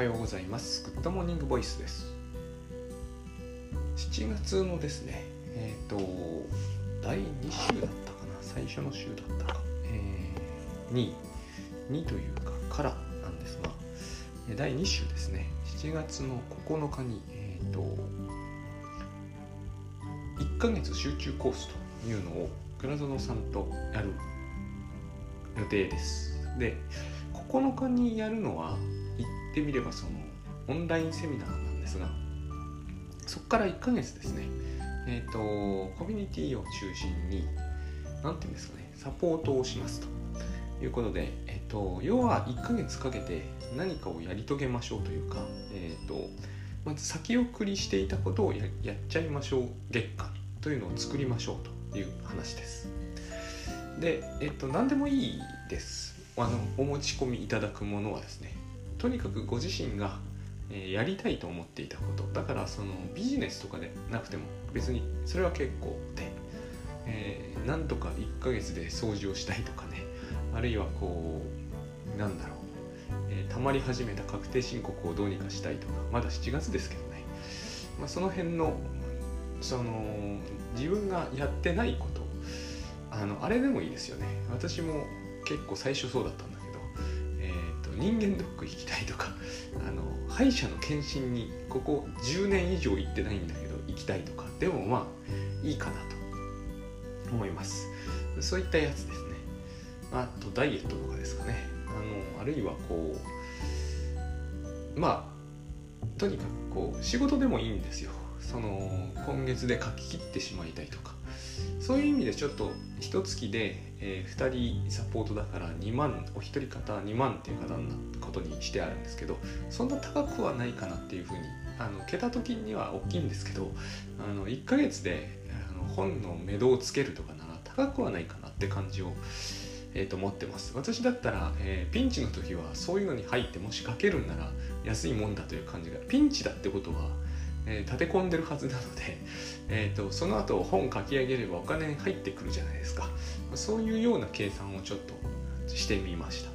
はようございます。グッドモーニングボイスです。7月のですねえっ、ー、と第2週だったかな？最初の週だったか、えー、2 2というかからなんですが第2週ですね。7月の9日にえっ、ー、と1ヶ月集中コースというのを倉園さんとやる予定です。で9日にやるのはってみればそのオンラインセミナーなんですがそこから1ヶ月ですねえっ、ー、とコミュニティを中心に何て言うんですかねサポートをしますということで、えっ、ー、と要は1ヶ月かけて何かをやり遂げましょうというか、えっ、ー、とまず先送りしていたことをややっちゃいましょう月間というのを作りましょうという話です。で、えっと、何でもいいです。あのお持ち込みいただくものはですねとにかくご自身が、やりたいと思っていたことだからそのビジネスとかでなくても別にそれは結構で、えー、なんとか1ヶ月で掃除をしたいとかねあるいはこうなんだろう、えー、たまり始めた確定申告をどうにかしたいとかまだ7月ですけどね、まあ、その辺のその自分がやってないことあのあれでもいいですよね。私も結構最初そうだったんだ人間ドック行きたいとか あの歯医者の検診にここ10年以上行ってないんだけど行きたいとかでもまあいいかなと思います。そういったやつですね。あとダイエットとかですかね。あのあるいはこうまあとにかくこう仕事でもいいんですよ。その今月で書き切ってしまいたいとかそういう意味でちょっと一月で、えー、2人サポートだから2万お一人方2万っていう方なことにしてあるんですけどそんな高くはないかなっていうふうにあの桁時には大きいんですけどあの1ヶ月であの本の目処をつけるとかなら高くはないかなって感じを、えー、と思ってます。私だったら、えー、ピンチの時はそういうのに入ってもしかけるんなら安いもんだという感じがピンチだってことはえー、立て込んでるはずなので、えーと、その後本書き上げればお金入ってくるじゃないですか。そういうような計算をちょっとしてみました、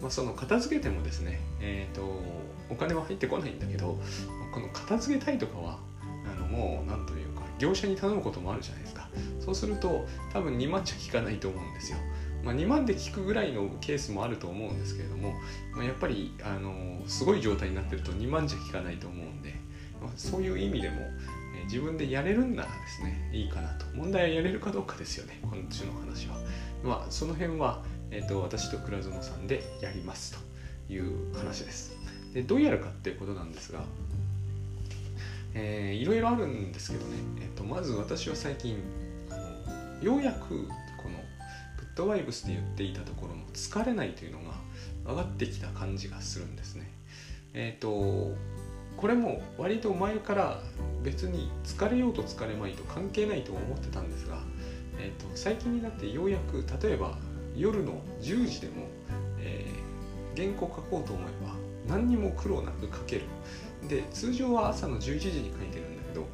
まあ、その片付けてもですね、えーと、お金は入ってこないんだけどこの片付けたいとかはあのもう何というか業者に頼むこともあるじゃないですか。そうすると多分2万じゃ効かないと思うんですよ。まあ、2万で効くぐらいのケースもあると思うんですけれども、まあ、やっぱりあのすごい状態になってると2万じゃ効かないと思うんで、まあ、そういう意味でも、自分でやれるんならですねいいかなと。問題はやれるかどうかですよね今週の話は。まあその辺は、えーと、私と倉園さんでやりますという話です。でどうやるかっていうことなんですがえー、いろいろあるんですけどね、えーと、まず私は最近あのようやくこのグッドバイブスで言っていたところの疲れないというのが上がってきた感じがするんですね。えっ、ー、とこれも割と前から別に疲れようと疲れまいと関係ないと思ってたんですが、えーと、最近になってようやく例えば夜の10時でも、えー、原稿書こうと思えば何にも苦労なく書ける。で通常は朝の11時に書いてるんだけど、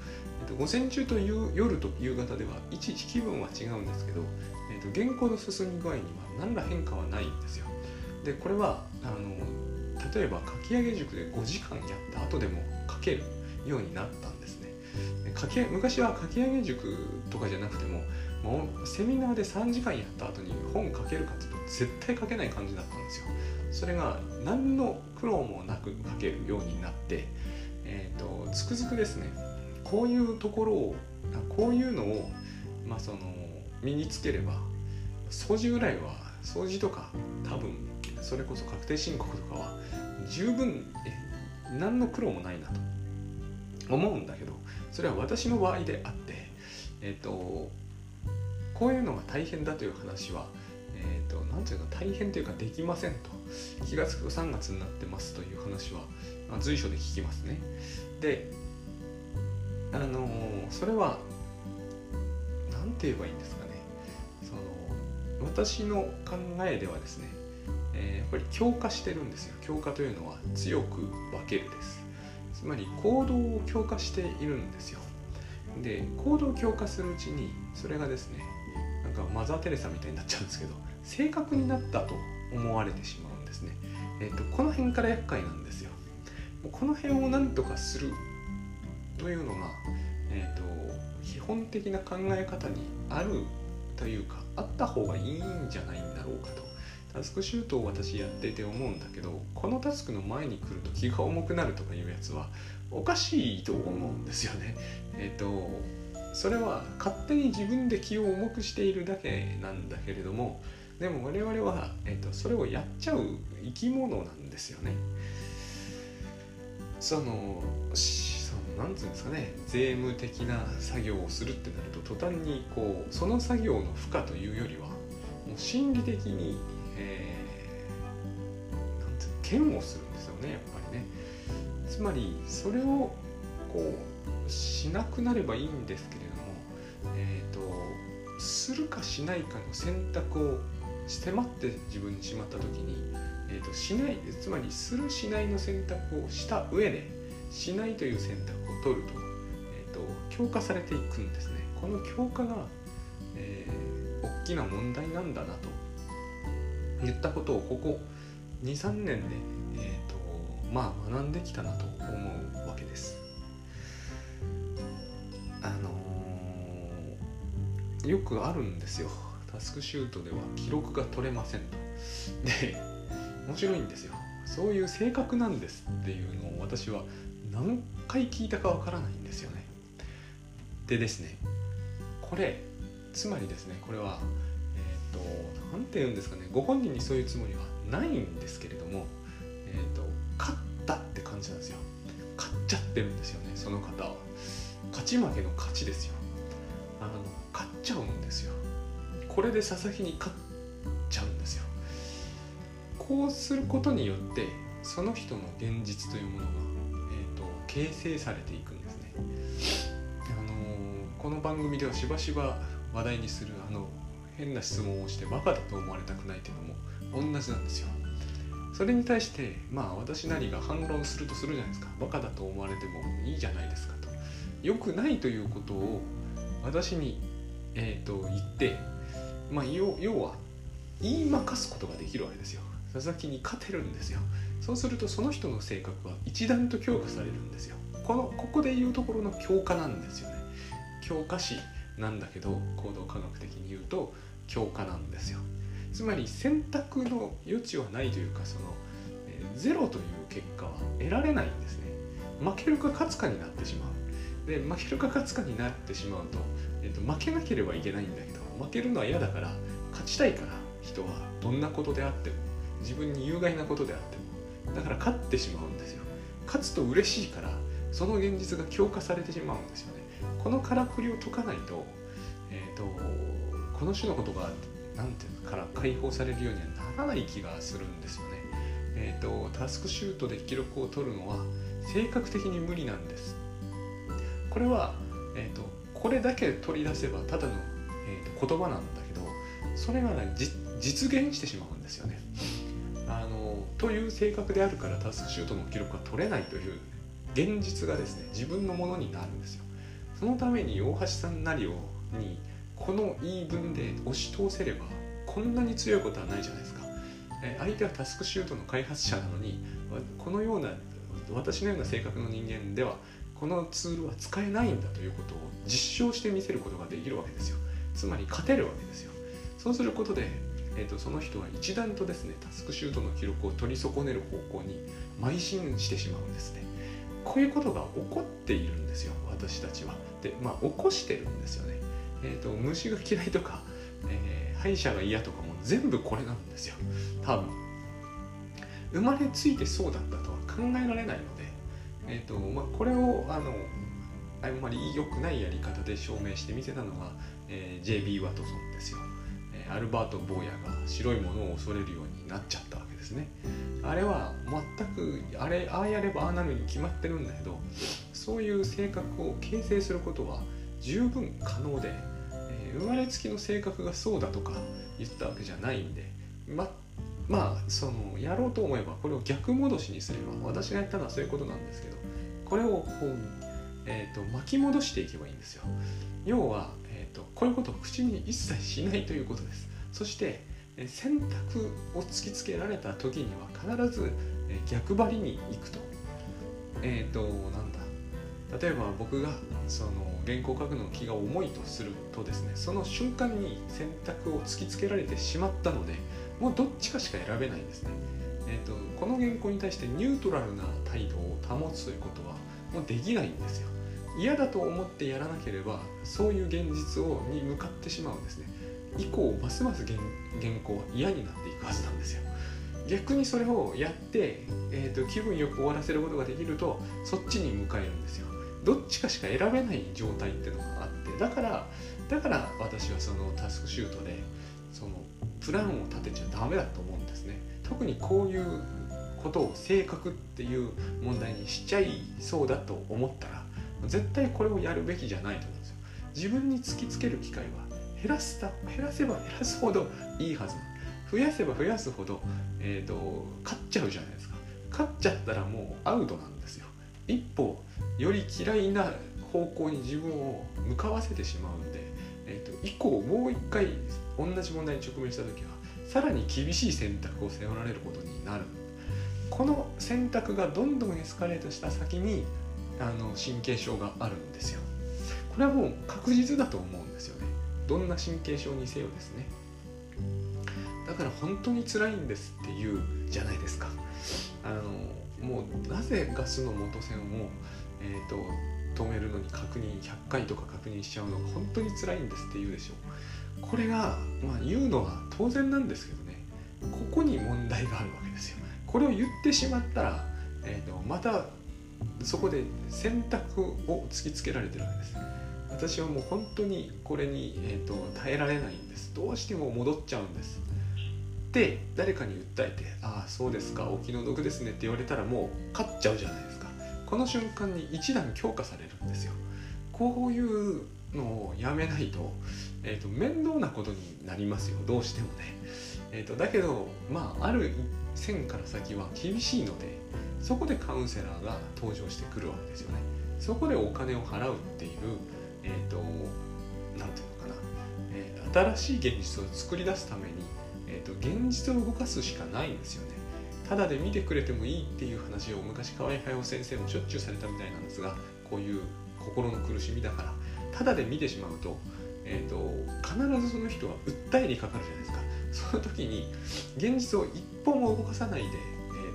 えーと、午前中と夜と夕方ではいちいち気分は違うんですけど、えーと原稿の進み具合には何ら変化はないんですよ。でこれはあの例えば書き上げ塾で5時間やった後でも書けるようになったんですね。書き昔は書き上げ塾とかじゃなくてももうセミナーで3時間やった後に本書けるかっていうと絶対書けない感じだったんですよ。それが何の苦労もなく書けるようになってえっ、ー、とつくづくですね。こういうところをこういうのを、まあ、その身につければ掃除ぐらいは掃除とか多分それこそ確定申告とかは十分何の苦労もないなと思うんだけどそれは私の場合であってえっ、ー、とこういうのが大変だという話はえっ、ー、と何ていうか大変というかできませんと気が付く3月になってますという話は、まあ、随所で聞きますね。であの、それは何て言えばいいんですかね。私の考えではですねえー、やっぱり強化してるんですよ。強化というのは強く分けるです。つまり行動を強化しているんですよ。で行動を強化するうちにそれがですねなんかマザー・テレサみたいになっちゃうんですけど正確になったと思われてしまうんですね、えーと、この辺から厄介なんですよ。この辺を何とかするというのが、えーと、基本的な考え方にあるというかあった方がいいんじゃないんだろうかとタスクシュートを私やってて思うんだけどこのタスクの前に来ると気が重くなるとかいうやつはおかしいと思うんですよね。えっ、ー、とそれは勝手に自分で気を重くしているだけなんだけれどもでも我々は、えーと、それをやっちゃう生き物なんですよね。そのなんつうんですかね税務的な作業をするってなると途端にこうその作業の負荷というよりはもう心理的に、えー、なんつう嫌悪するんですよねやっぱりね。つまりそれをこうしなくなればいいんですけれども、えーと、するかしないかの選択を迫って自分にしまった時に、えーと、しないつまりするしないの選択をした上でしないという選択を取ると,、えーと、強化されていくんですねこの強化が、えー、大きな問題なんだなと言ったことをここ23年で、えーとまあ学んできたなと思うわけです。あのー、よくあるんですよタスクシュートでは記録が取れませんと。で面白いんですよそういう性格なんですっていうのを私は何回聞いたかわからないんですよね。でですねこれつまりですねこれはえっ、ー、と何て言うんですかねご本人にそういうつもりはないんですけれどもえ、ー、と勝ったって感じなんですよ。勝っちゃってるんですよねその方は。勝ち負けの勝ちですよ。あの勝っちゃうんですよ。これで佐々木に勝っちゃうんですよ。こうすることによってその人の現実というものが、形成されていくんですね、あの、この番組ではしばしば話題にするあの変な質問をしてバカだと思われたくないというのも同じなんですよ。それに対してまあ私なりが反論するとするじゃないですか。バカだと思われてもいいじゃないですかと。良くないということを私に、えーと、言ってまあ要は言いまかすことができるわけですよ。佐々木に勝てるんですよ。そうするとその人の性格は一段と強化されるんですよ。このここで言うところの強化なんですよね。強化詞なんだけど行動科学的に言うと強化なんですよ。つまり選択の余地はないというかその、えー、ゼロという結果は得られないんですね。負けるか勝つかになってしまう。で負けるか勝つかになってしまうと,、えーと、負けなければいけないんだけど負けるのは嫌だから勝ちたいから人はどんなことであっても自分に有害なことであってもだから勝ってしまうんですよ勝つと嬉しいからその現実が強化されてしまうんですよねこのからくりを解かないと,、えーと、この種のことがなんていうのから解放されるようにはならない気がするんですよね。えっ、ー、とタスクシュートで記録を取るのは性格的に無理なんです。これは、えーと、これだけ取り出せばただの、えーと、言葉なんだけどそれが、ね、実現してしまうんですよね。という性格であるからタスクシュートの記録が取れないという現実がですね自分のものになるんですよ。そのために大橋さんなりをにこの言い分で押し通せればこんなに強いことはないじゃないですか。相手はタスクシュートの開発者なのにこのような私のような性格の人間ではこのツールは使えないんだということを実証してみせることができるわけですよ。つまり勝てるわけですよ。そうすることで、えーと、その人は一段とですねタスクシュートの記録を取り損ねる方向に邁進してしまうんですね。こういうことが起こっているんですよ私たちは。でまあ起こしてるんですよね。えーと、虫が嫌いとか、えー、歯医者が嫌とかも全部これなんですよ。多分。生まれついてそうだったとは考えられないので、えーとまあ、これをあのあんまり良くないやり方で証明してみせたのが、えー、J.B. ワトソンですよ、アルバート・ボーヤが白いものを恐れるようになっちゃったわけですね。あれは全くあれああやればああなるに決まってるんだけどそういう性格を形成することは十分可能で、えー、生まれつきの性格がそうだとか言ったわけじゃないんでままあそのやろうと思えばこれを逆戻しにすれば私がやったのはそういうことなんですけどこれをこう、えーと、巻き戻していけばいいんですよ。要は、と、こういうことを口に一切しないということです。そして選択を突きつけられた時には必ず逆張りに行くと。えっ、ー、となんだ。例えば僕がその原稿を書くの気が重いとするとですねその瞬間に選択を突きつけられてしまったのでもうどっちかしか選べないんですね、えーと、この原稿に対してニュートラルな態度を保つということはもうできないんですよ。嫌だと思ってやらなければそういう現実をに向かってしまうんですね。以降ますます原稿は嫌になっていくはずなんですよ。逆にそれをやって、えーと、気分よく終わらせることができるとそっちに向かえるんですよ。どっちかしか選べない状態っていうのがあってだからだから私はそのタスクシュートでそのプランを立てちゃダメだと思うんですね。特にこういうことを性格っていう問題にしちゃいそうだと思ったら絶対これをやるべきじゃないと思うんですよ。自分に突きつける機会は減らすた減らせば減らすほどいいはず増やせば増やすほど、えーと、勝っちゃうじゃないですか。勝っちゃったらもうアウトなんですよ。一歩より嫌いな方向に自分を向かわせてしまうんで、えーと、以降もう一回同じ問題に直面した時はさらに厳しい選択を迫られることになる。この選択がどんどんエスカレートした先にあの神経症があるんですよ。これはもう確実だと思うんですよね。どんな神経症にせよですね。だから本当に辛いんですっていうじゃないですか。あのもうなぜガスの元栓を、えーと、止めるのに確認100回とか確認しちゃうのが本当に辛いんですって言うでしょう。これが、まあ、言うのは当然なんですけどね。ここに問題があるわけですよ。これを言ってしまったら、えーとまたそこで選択を突きつけられてるわけです。私はもう本当にこれに、えーと、耐えられないんです。どうしても戻っちゃうんです。で誰かに訴えて「ああそうですかお気の毒ですね」って言われたらもう勝っちゃうじゃないですか。この瞬間に一段強化されるんですよ。こういうのをやめないと,、えーと、面倒なことになりますよ。どうしてもね、えーとだけどまあある線から先は厳しいのでそこでカウンセラーが登場してくるわけですよね。そこでお金を払うっていうえっ、ー、と何ていうのかな、えー、新しい現実を作り出すために、えーと、現実を動かすしかないんですよね。ただで見てくれてもいいっていう話を昔河合駿先生もしょっちゅうされたみたいなんですがこういう心の苦しみだから。ただで見てしまうと,、えーと、と必ずその人は訴えにかかるじゃないですか。その時に現実を一歩も動かさないで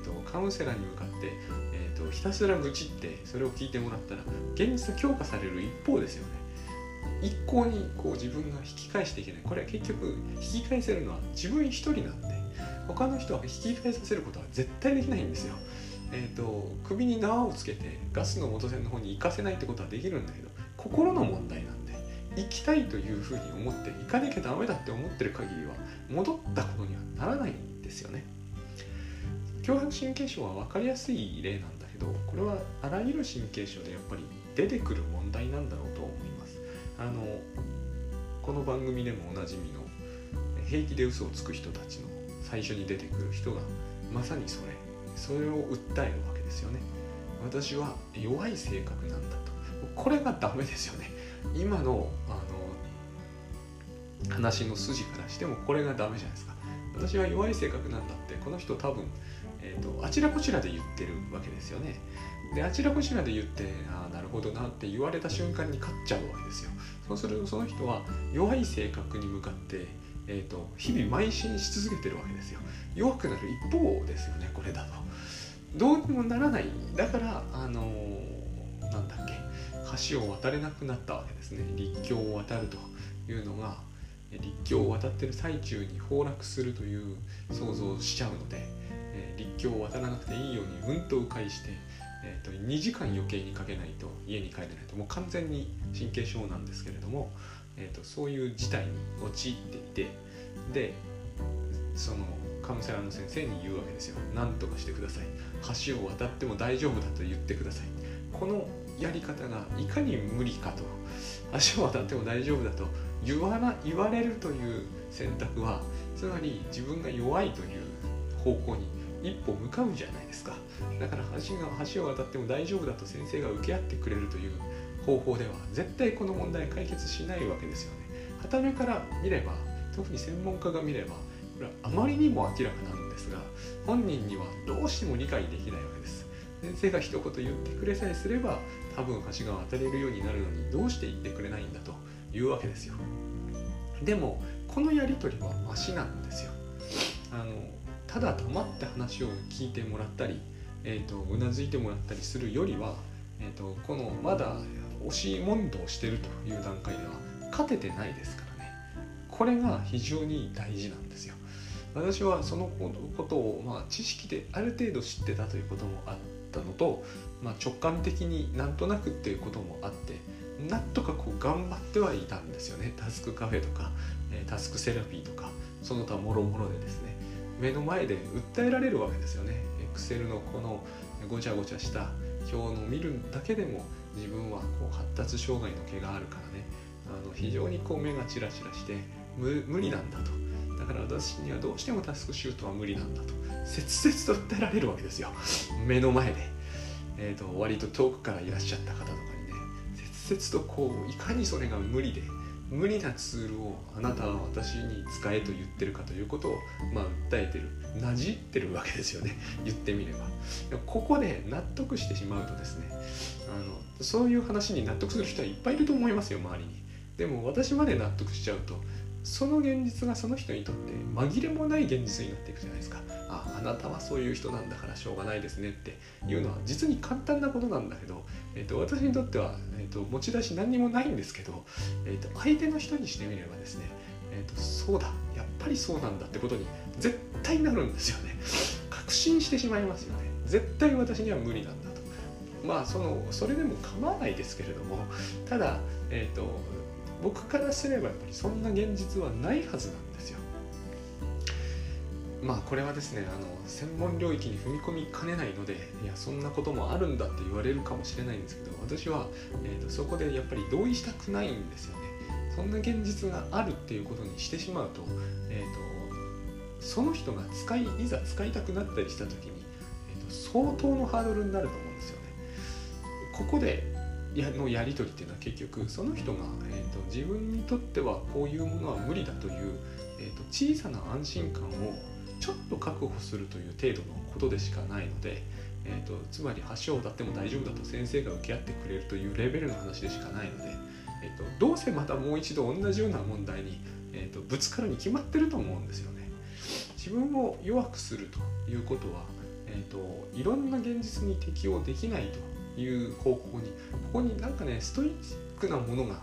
と、カウンセラーに向かって、えーと、ひたすら愚痴ってそれを聞いてもらったら現実が強化される一方ですよね。一向にこう自分が引き返していけない。これは結局引き返せるのは自分一人なんで他の人は引き返させることは絶対できないんですよ。えーと、首に縄をつけてガスの元栓の方に行かせないってことはできるんだけど心の問題なんで行きたいというふうに思って行かなきゃダメだって思ってる限りは戻ったことにはならないんですよね。強迫神経症は分かりやすい例なんだけどこれはあらゆる神経症でやっぱり出てくる問題なんだろうと思います。あのこの番組でもおなじみの平気で嘘をつく人たちの最初に出てくる人がまさにそれ。それを訴えるわけですよね。私は弱い性格なんだと。これがダメですよね。今のあの話の筋からしてもこれがダメじゃないですか。私は弱い性格なんだってこの人多分えーと、あちらこちらで言ってるわけですよね。であちらこちらで言ってああなるほどなって言われた瞬間に勝っちゃうわけですよ。そうするとその人は弱い性格に向かって、えーと、日々邁進し続けてるわけですよ。弱くなる一方ですよねこれだと。どうにもならないだからあのー、なんだっけ橋を渡れなくなったわけですね立教を渡るというのが立教を渡ってる最中に崩落するという想像をしちゃうので。えー、立教を渡らなくていいようにうんと迂回して、えーと、2時間余計にかけないと家に帰れないと。もう完全に神経症なんですけれども、えーと、そういう事態に陥っていてでそのカウンセラーの先生に言うわけですよ。何とかしてください。橋を渡っても大丈夫だと言ってください。このやり方がいかに無理かと。橋を渡っても大丈夫だと言わな言われるという選択はつまり自分が弱いという方向に一歩向かうじゃないですか。だから橋が橋を渡っても大丈夫だと先生が受け合ってくれるという方法では絶対この問題解決しないわけですよね。傍目から見れば特に専門家が見ればこれはあまりにも明らかなんですが本人にはどうしても理解できないわけです。先生が一言言ってくれさえすれば多分橋が渡れるようになるのにどうして言ってくれないんだというわけですよ。でもこのやり取りはマシなんですよ。あのただ黙って話を聞いてもらったり、えーと、うなずいてもらったりするよりは、えーと、このまだ押し問答してるという段階では勝ててないですからね。これが非常に大事なんですよ。私はそのことを、まあ、知識である程度知ってたということもあったのと、まあ、直感的になんとなくっていうこともあってなんとかこう頑張ってはいたんですよね。タスクカフェとか、えタスクセラピーとかその他もろもろでですね。目の前で訴えられるわけですよね。Excel のこのごちゃごちゃした表の見るだけでも自分はこう発達障害の毛があるからね。あの非常にこう目がチラチラして無理なんだと。だから私にはどうしてもタスクシュートは無理なんだと。切々と訴えられるわけですよ。目の前で、えーと、割と遠くからいらっしゃった方とかにね切々とこういかにそれが無理で無理なツールをあなたは私に使えと言ってるかということを、まあ、訴えてるなじってるわけですよね。言ってみれば。ここで納得してしまうとですねあのそういう話に納得する人はいっぱいいると思いますよ周りに。でも私まで納得しちゃうとその現実がその人にとって紛れもない現実になっていくじゃないですか。なたはそういう人なんだからしょうがないですねっていうのは実に簡単なことなんだけど、えーと、私にとっては、えーと、持ち出し何にもないんですけど、えーと、相手の人にしてみればですね、えー、とそうだやっぱりそうなんだってことに絶対なるんですよね。確信してしまいますよね。絶対私には無理なんだと。まあそのそれでも構わないですけれどもただ、えー、と僕からすればやっぱりそんな現実はないはずなんですよ。まあこれはですねあの専門領域に踏み込みかねないのでいやそんなこともあるんだって言われるかもしれないんですけど私は、えーと、そこでやっぱり同意したくないんですよね。そんな現実があるっていうことにしてしまうと,、えーと、その人が使いいざ使いたくなったりした時に、えーと相当のハードルになると思うんですよね。ここでやのやり取りっていうのは結局その人が、えーと、自分にとってはこういうものは無理だという、えーと、小さな安心感をちょっと確保するという程度のことでしかないので、えーと、つまり橋を渡っても大丈夫だと先生が受け合ってくれるというレベルの話でしかないので、えー、とどうせまたもう一度同じような問題に、えー、とぶつかるに決まってると思うんですよね。自分を弱くするということは、えー、といろんな現実に適応できないという方向にここになんかねストイックなものが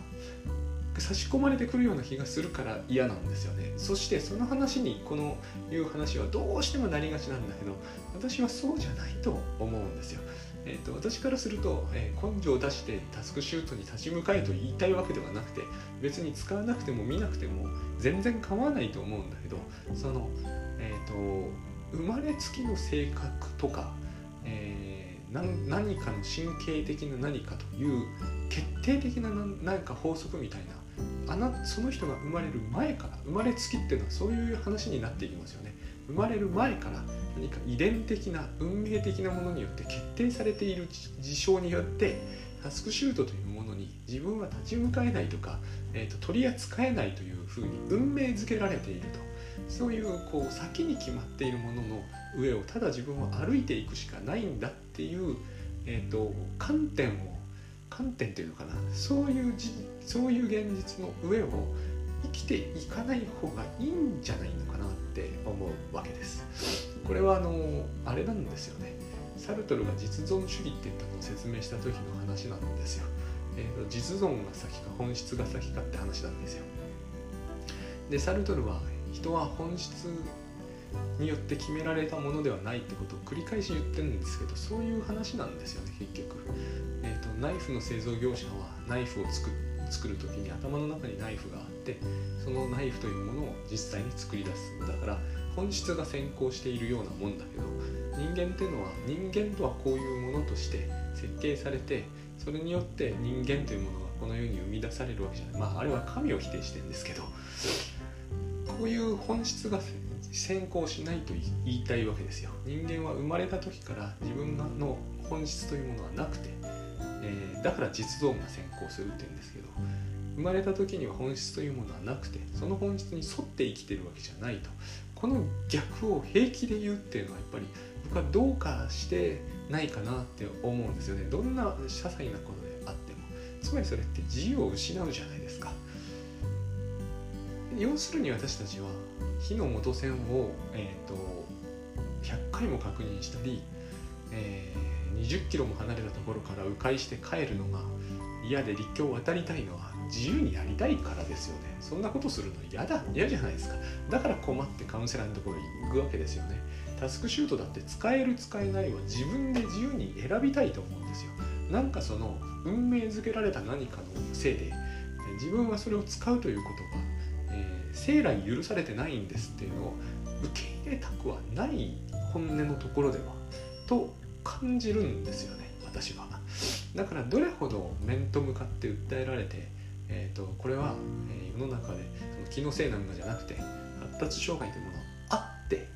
差し込まれてくるような気がするから嫌なんですよね。そしてその話にこのいう話はどうしてもなりがちなんだけど私はそうじゃないと思うんですよ、えーと、私からすると、えー、根性を出してタスクシュートに立ち向かえと言いたいわけではなくて別に使わなくても見なくても全然構わないと思うんだけどそのえっ、ー、と生まれつきの性格とか、えー何かの神経的な何かという決定的な何か法則みたいなあなその人が生まれる前から生まれつきっていうのはそういう話になっていきますよね。生まれる前から何か遺伝的な運命的なものによって決定されている事象によってタスクシュートというものに自分は立ち向かえないとか、えーと、取り扱えないというふうに運命づけられていると。そういうこう先に決まっているものの上をただ自分は歩いていくしかないんだっていう、えーと、観点を観点っていうのかなそういうじそういう現実の上を生きていかない方がいいんじゃないのかなって思うわけです。これはあのあれなんですよね。サルトルが実存主義って言ったのを説明した時の話なんですよ。えーと、実存が先か本質が先かって話なんですよ。でサルトルは人は本質によって決められたものではないってことを繰り返し言ってるんですけどそういう話なんですよね結局、ナイフの製造業者はナイフを作作る時に頭の中にナイフがあってそのナイフというものを実際に作り出すだから本質が先行しているようなもんだけど人間っていうのは人間とはこういうものとして設計されてそれによって人間というものがこの世に生み出されるわけじゃない。まああれは神を否定してるんですけどこういう本質が先行しないと言いたいわけですよ。人間は生まれた時から自分の本質というものはなくて、えー、だから実存が先行するって言うんですけど生まれた時には本質というものはなくてその本質に沿って生きてるわけじゃないと。この逆を平気で言うっていうのはやっぱり僕はどうかしてないかなって思うんですよね。どんな些細なことであっても。つまりそれって自由を失うじゃないですか。要するに私たちは火の元線を、えーと、100回も確認したり、えー、20キロも離れたところから迂回して帰るのが嫌で立教を渡りたいのは自由にやりたいからですよね。そんなことするの嫌だ。嫌じゃないですか。だから困ってカウンセラーのところに行くわけですよね。タスクシュートだって使える使えないは自分で自由に選びたいと思うんですよ。なんかその運命づけられた何かのせいで自分はそれを使うということが、えー、生来許されてないんですっていうのを受け入れたくはない本音のところでは。と感じるんですよね私は。だからどれほど面と向かって訴えられて、えーと、これは、え、世の中でその気のせいなんかじゃなくて発達障害というものあって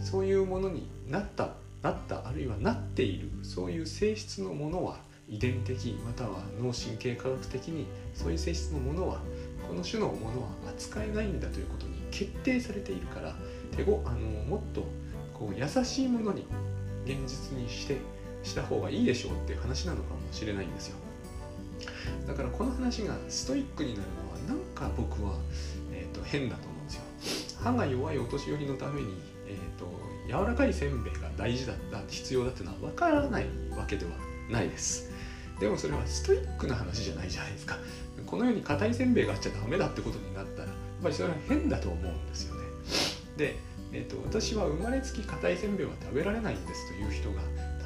そういうものになったなったあるいはなっているそういう性質のものは遺伝的または脳神経科学的にそういう性質のものはこの種のものは扱えないんだということに決定されているから手ごあのもっとこう優しいものに現実にしてした方がいいでしょうっていう話なのかもしれないんですよ。だからこの話がストイックになるのはなんか僕は、えーと、変だと思うんですよ。歯が弱いお年寄りのために、えーと、柔らかいせんべいが大事だった必要だっていうのは分からないわけではないです。でもそれはストイックな話じゃないじゃないですか。このように硬いせんべいがあっちゃダメだってことになったらやっぱりそれは変だと思うんですよね。で、えーと私は生まれつき硬いせんべいは食べられないんですという人が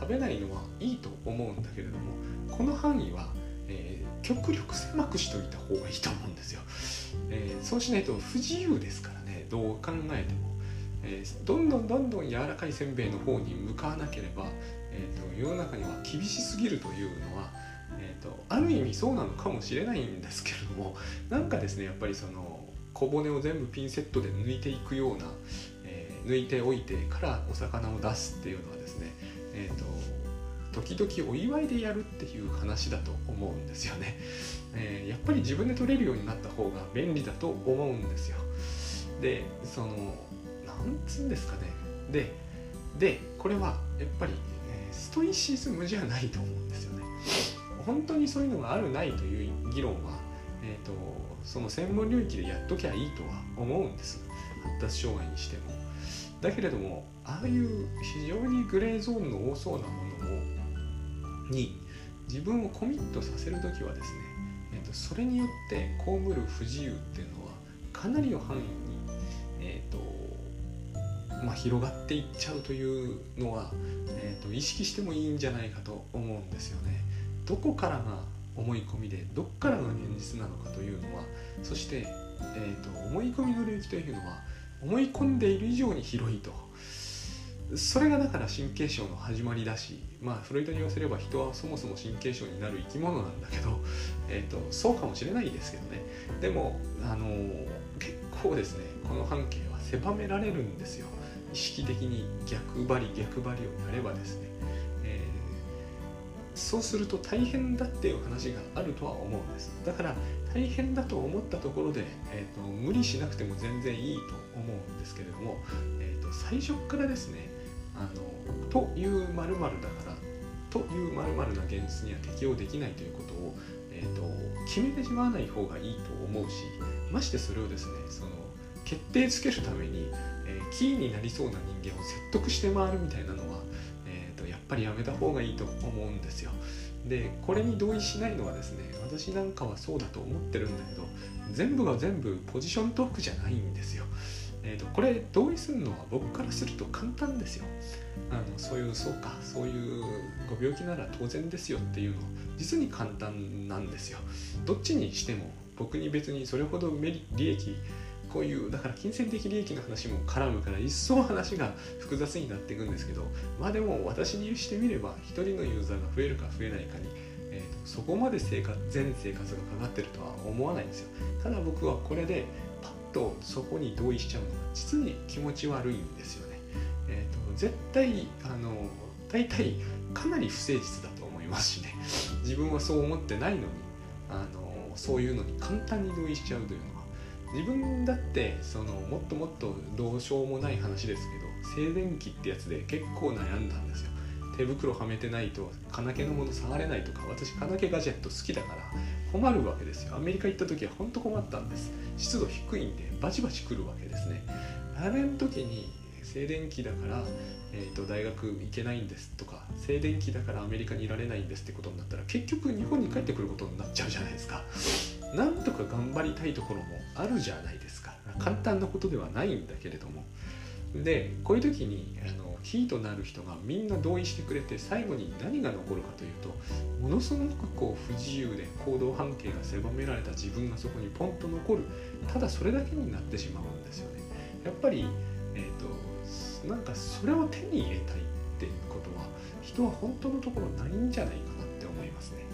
食べないのはいいと思うんだけれどもこの範囲は、えー、極力狭くしといた方がいいと思うんですよ、えー、そうしないと不自由ですからねどう考えても、えー、どんどんどんどん柔らかいせんべいの方に向かわなければ、えーと、世の中には厳しすぎるというのは、えーと、ある意味そうなのかもしれないんですけれどもなんかですねやっぱりその小骨を全部ピンセットで抜いていくような、抜いておいてからお魚を出すっていうのはですねえーと、時々お祝いでやるっていう話だと思うんですよね、えー、やっぱり自分で取れるようになった方が便利だと思うんですよ。でそのなんつうんですかね。ででこれはやっぱり、え、ストイシズムじゃないと思うんですよね。本当にそういうのがあるないという議論は、えーと、とその専門領域でやっときゃいいとは思うんです発達障害にしてもだけれどもああいう非常にグレーゾーンの多そうなものをに自分をコミットさせる時はですね、えーと、それによって被る不自由っていうのはかなりの範囲に、えーとまあ、広がっていっちゃうというのは、えーと、意識してもいいんじゃないかと思うんですよね。どこからが思い込みでどっからが現実なのかというのはそして、えーと思い込みの領域というのは思い込んでいる以上に広いと。それがだから神経症の始まりだしまあフロイトに言わせれば人はそもそも神経症になる生き物なんだけど、えーと、そうかもしれないですけどね。でもあの結構ですねこの半径は狭められるんですよ。意識的に逆張り逆張りをやればですね、そうすると大変だっていう話があるとは思うんです。だから大変だと思ったところで、えーと、無理しなくても全然いいと思うんですけれども、えーと、最初からですねあのという〇〇だからという〇〇な現実には適用できないということを、えーと、決めてしまわない方がいいと思うしましてそれをですねその決定つけるために、えー、キーになりそうな人間を説得して回るみたいなのは、ぱりやめた方がいいと思うんですよ。でこれに同意しないのはですね私なんかはそうだと思ってるんだけど全部が全部ポジショントークじゃないんですよ。えーと、これ同意するのは僕からすると簡単ですよ。あのそういうそうかそういうご病気なら当然ですよっていうの実に簡単なんですよ。どっちにしても僕に別にそれほど利益こういうだから金銭的利益の話も絡むから一層話が複雑になっていくんですけどまあでも私にしてみれば1人のユーザーが増えるか増えないかに、えーと、そこまで生活全生活がかかってるとは思わないんですよ。ただ僕はこれでパッとそこに同意しちゃうのが実に気持ち悪いんですよね、えーと、絶対あの大体かなり不誠実だと思いますしね。自分はそう思ってないのにあのそういうのに簡単に同意しちゃうというの自分だってそのもっともっとどうしようもない話ですけど静電気ってやつで結構悩んだんですよ。手袋はめてないと金気のもの触れないとか私金気ガジェット好きだから困るわけですよ。アメリカ行った時は本当困ったんです。湿度低いんでバチバチくるわけですね。あれの時に静電気だからえーと、大学行けないんですとか静電気だからアメリカにいられないんですってことになったら結局日本に帰ってくることになっちゃうじゃないですか。なんとか頑張りたいところもあるじゃないですか。簡単なことではないんだけれども。でこういう時にあのキーとなる人がみんな同意してくれて最後に何が残るかというとものすごくこう不自由で行動半径が狭められた自分がそこにポンと残る。ただそれだけになってしまうんですよね。やっぱり、えーとなんかそれを手に入れたいっていうことは人は本当のところないんじゃないかなって思いますね。